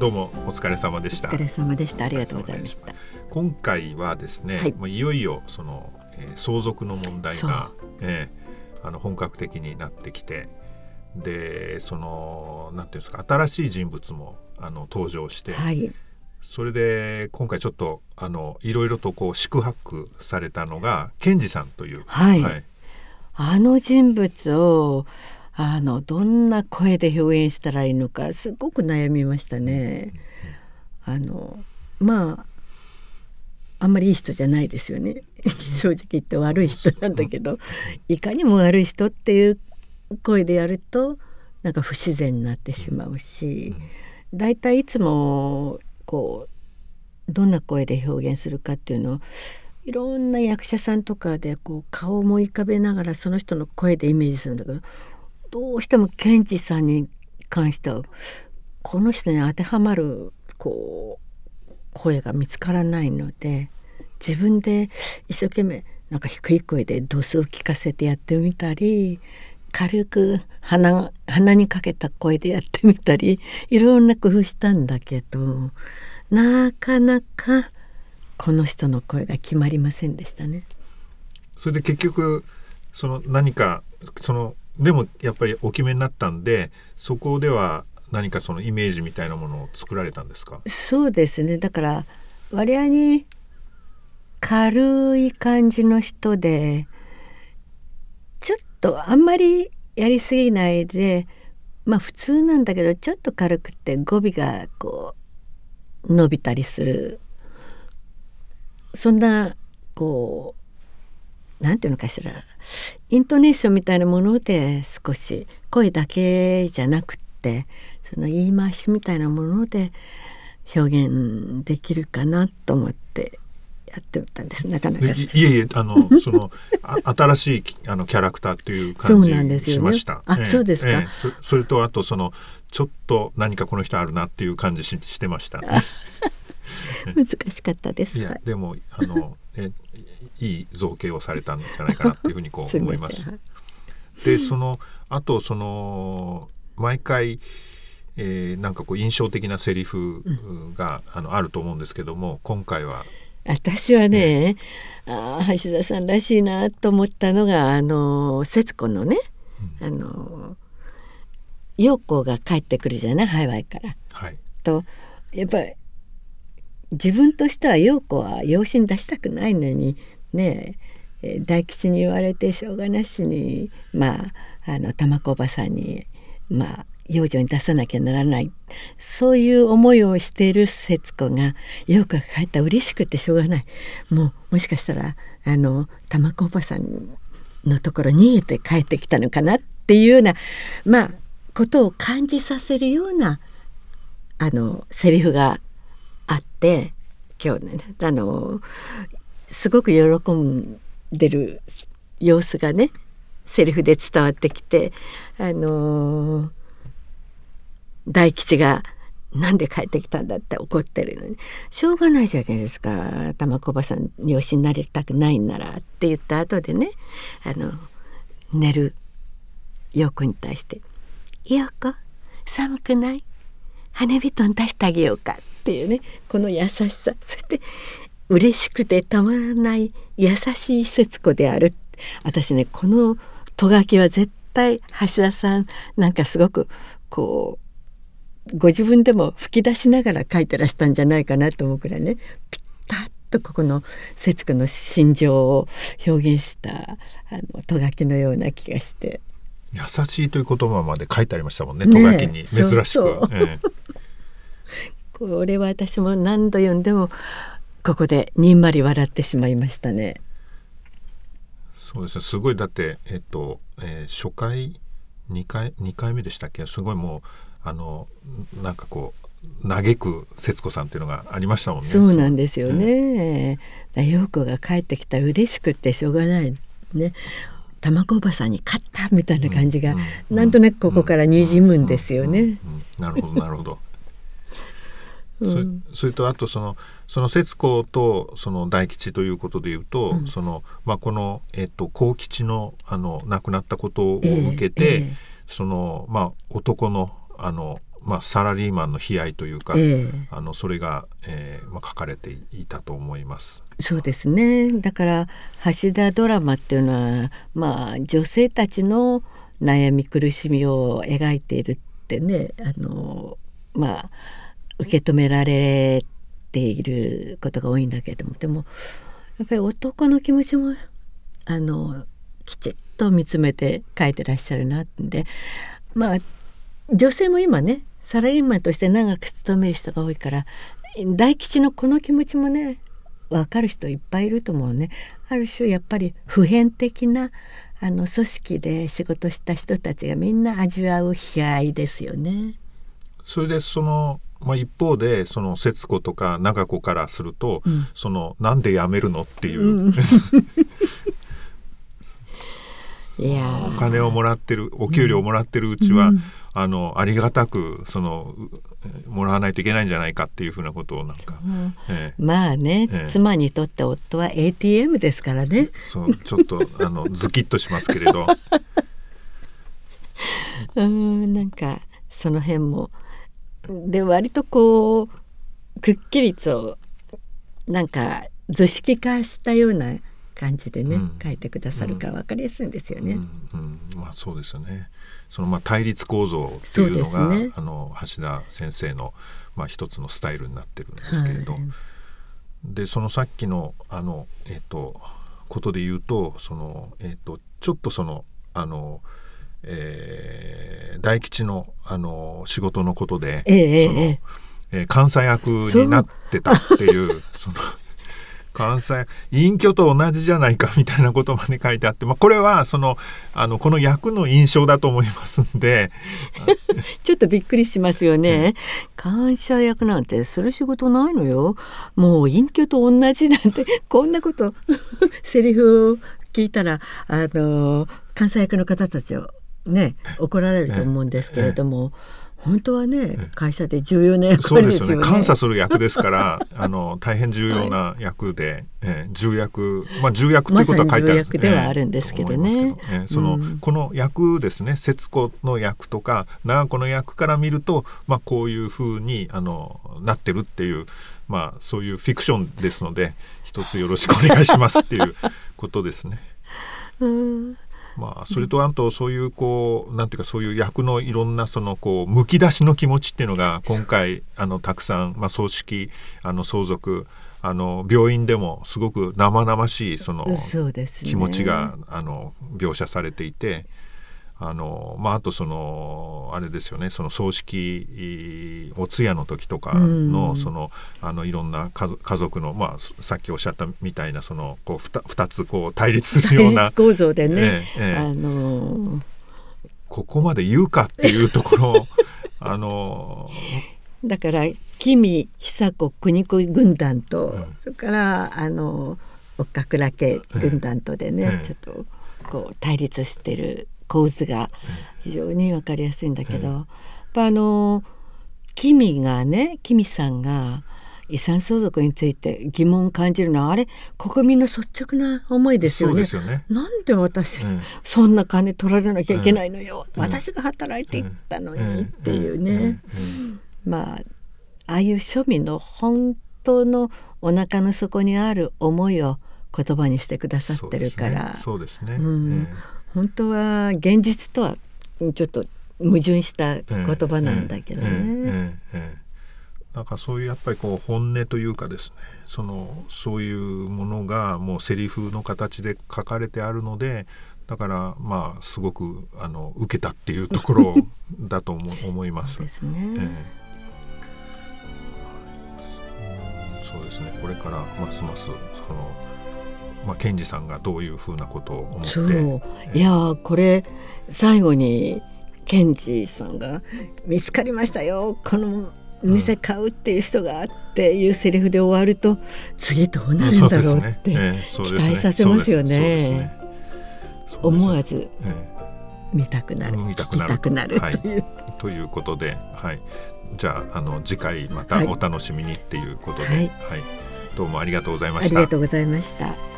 どうもお疲れ様でした。お疲れ様でした。ありがとうございました。今回はですね、はい、もういよいよその、えー、相続の問題が、えー、あの本格的になってきてでそのなんていうんですか新しい人物もあの登場して、はい、それで今回ちょっとあのいろいろとこう宿泊されたのが賢治さんという、はい、はい、あの人物をあのどんな声で表現したらいいのかすごく悩みましたね。あのまああんまりいい人じゃないですよね。正直言って悪い人なんだけどいかにも悪い人っていう声でやるとなんか不自然になってしまうしだいたいいつもこうどんな声で表現するかっていうのをいろんな役者さんとかでこう顔を思い浮かべながらその人の声でイメージするんだけどどうしてもケンジさんに関してはこの人に当てはまるこう声が見つからないので自分で一生懸命なんか低い声で度数を聞かせてやってみたり軽く鼻鼻にかけた声でやってみたりいろんな工夫したんだけどなかなかこの人の声が決まりませんでしたね。それで結局その何かそのでもやっぱりお決めになったんでそこでは何かそのイメージみたいなものを作られたんですか？そうですね。だから割合に軽い感じの人でちょっとあんまりやりすぎないでまあ普通なんだけどちょっと軽くて語尾がこう伸びたりする。そんなこううなんていうのかしらイントネーションみたいなもので少し声だけじゃなくってその言い回しみたいなもので表現できるかなと思ってやってみたんですなかなかいえいえあのそのあ新しいあのキャラクターっていう感じしました。ね、あ、えー、そうですか、えー、そ。それとあとそのちょっと何かこの人あるなっていう感じししてました。難しかったです。いやでもあのえいい造形をされたんじゃないかなっていうふうにこう 思います。でそのあとその毎回、えー、なんかこう印象的なセリフが、うん、あのあると思うんですけども今回は。私はね、うん、あ橋田さんらしいなと思ったのがあの節子のね、うん、あの陽子が帰ってくるじゃないハワイから。はい、とやっぱり自分としては陽子は養子に出したくないのにね。大吉に言われてしょうがなしにまああの玉子おばさんにまあ養女に出さなきゃならない。そういう思いをしている節子が陽子が帰ったら嬉しくてしょうがない。もうもしかしたらあの玉子おばさんのところ逃げて帰ってきたのかなっていうようなまあことを感じさせるようなあのセリフがあって今日ねあのすごく喜んでる様子がねセリフで伝わってきてあの大吉が「なんで帰ってきたんだ」って怒ってるのに「しょうがないじゃないですか玉子ばさん養子になりたくないんなら」って言った後でねあの寝る陽子に対して「陽子寒くない？羽布団出してあげようか」っていうねこの優しさ。そして嬉しくてたまらない優しい節子である。私ねこのとがきは絶対橋田さんなんかすごくこうご自分でも吹き出しながら書いてらしたんじゃないかなと思うくらいねピッタッとここの節子の心情を表現したあのとがきのような気がして。優しいという言葉まで書いてありましたもんねとがきに。珍しく。そうそう。ええこれは私も何度読んでもここでにんまり笑ってしまいましたね。そうですねすごいだってえっと、えー、初回2回2回目でしたっけ？すごいもうあのなんかこう嘆く節子さんっていうのがありましたもんね。そうなんですよね。うん、陽子が帰ってきたら嬉しくてしょうがないね。卵おばさんに勝ったみたいな感じが、うんうん、なんとなくここからにじむんですよね。なるほどなるほど。そそれとあとそのその節子とその大吉ということでいうと、うん、そのまあ、この、えっと、幸吉のあの亡くなったことを受けて、えーえ。ー、そのまあ、男のあのまあ、サラリーマンの悲哀というか、えー、あのそれが、えーまあ、書かれていたと思います。そうですね。だから橋田ドラマっていうのは、まあ、女性たちの悩み苦しみを描いているってねあの、まあ、受け止められていることが多いんだけれどもでもやっぱり男の気持ちもあのきちっと見つめて書いてらっしゃるなってまあ女性も今ねサラリーマンとして長く勤める人が多いから大吉のこの気持ちもね分かる人いっぱいいると思うねある種やっぱり普遍的なあの組織で仕事した人たちがみんな味わう悲哀ですよね。それでそのまあ、一方でその節子とか長子からすると、うん、そのなんで辞めるのっていう、うん、いやお金をもらってるお給料をもらってるうちは、うん、あのありがたくそのもらわないといけないんじゃないかっていうふうなことをなんか、ええ、まあね、え、妻にとって夫は ATM ですからね。そうちょっとあのズキッとしますけれど。うんなんかその辺もで割とこうくっきりとなんか図式化したような感じでね、うん、書いてくださるか分かりやすいんですよね。うん。うん、まあそうですよね。そのまあ対立構造っていうのが、ね、あの橋田先生のまあ一つのスタイルになってるんですけれど、はい、でそのさっきのあのえっ、ー、とことで言うとそのえっ、ー、とちょっとそのあのえー、大吉のあの仕事のことで、えー、そのえー、監査役になってたっていうその 関西隠居と同じじゃないかみたいなことまで書いてあって、まあ、これはそのあのこの役の印象だと思いますんで ちょっとびっくりしますよね。感謝役なんてする仕事ないのよ。もう隠居と同じなんてこんなこと セリフを聞いたらあの関西役の方たちをね怒られると思うんですけれども。本当はね会社で重要な役割ですよね。監査する役ですから あの大変重要な役で、はい、えー、重役まあ重役ということは書いてある、ま、ではあるんですけどね。えー、その、うん、この役ですね節子の役とか長子の役から見るとまあこういうふうにあのなってるっていうまあそういうフィクションですので一つよろしくお願いしますっていうことですね。うんまあ、それとあとそういうこうなんていうかそういう役のいろんなそのこうむき出しの気持ちっていうのが今回あのたくさん、まあ、葬式あの相続あの病院でもすごく生々しいその気持ちが、あの描写されていて。あのまあ、あとそのあれですよね。その葬式お通夜の時とかの,、そのあのいろんな家家族の、まあ、さっきおっしゃったみたいなそのこう 2, 2つこう対立するような。構造でね、ええあのー、ここまで言うかっていうところ あのー、だから君久子国子軍団と、うん、それからあの岡倉家軍団とでね、ええ、ちょっとこう対立してる構図が非常に分かりやすいんだけど、やっぱあのキミがねキミさんが遺産相続について疑問を感じるのはあれ国民の率直な思いですよね。よね。なんで私、うん、そんな金取られなきゃいけないのよ、うん、私が働いていったのにっていうね、まあああいう庶民の本当のお腹の底にある思いを言葉にしてくださってるから。そうですね、本当は現実とはちょっと矛盾した言葉なんだけどね。なんかそういうやっぱりこう本音というかですねそのそういうものがもうセリフの形で書かれてあるのでだからまあすごくあの受けたっていうところだと思 思います。ですね、えー、そうですね。これからますますそのまあ、検事さんがどういうふうなことを思って。そう、えー、いやこれ最後に検事さんが「見つかりましたよ。この店買うっていう人が」っていうセリフで終わると、次どうなるんだろうって期待させますよね。思わず見たくなる、見たくなる。という、ということで、はい、じゃああの次回またお楽しみにっていうことで、はい、はい、どうもありがとうございました。ありがとうございました。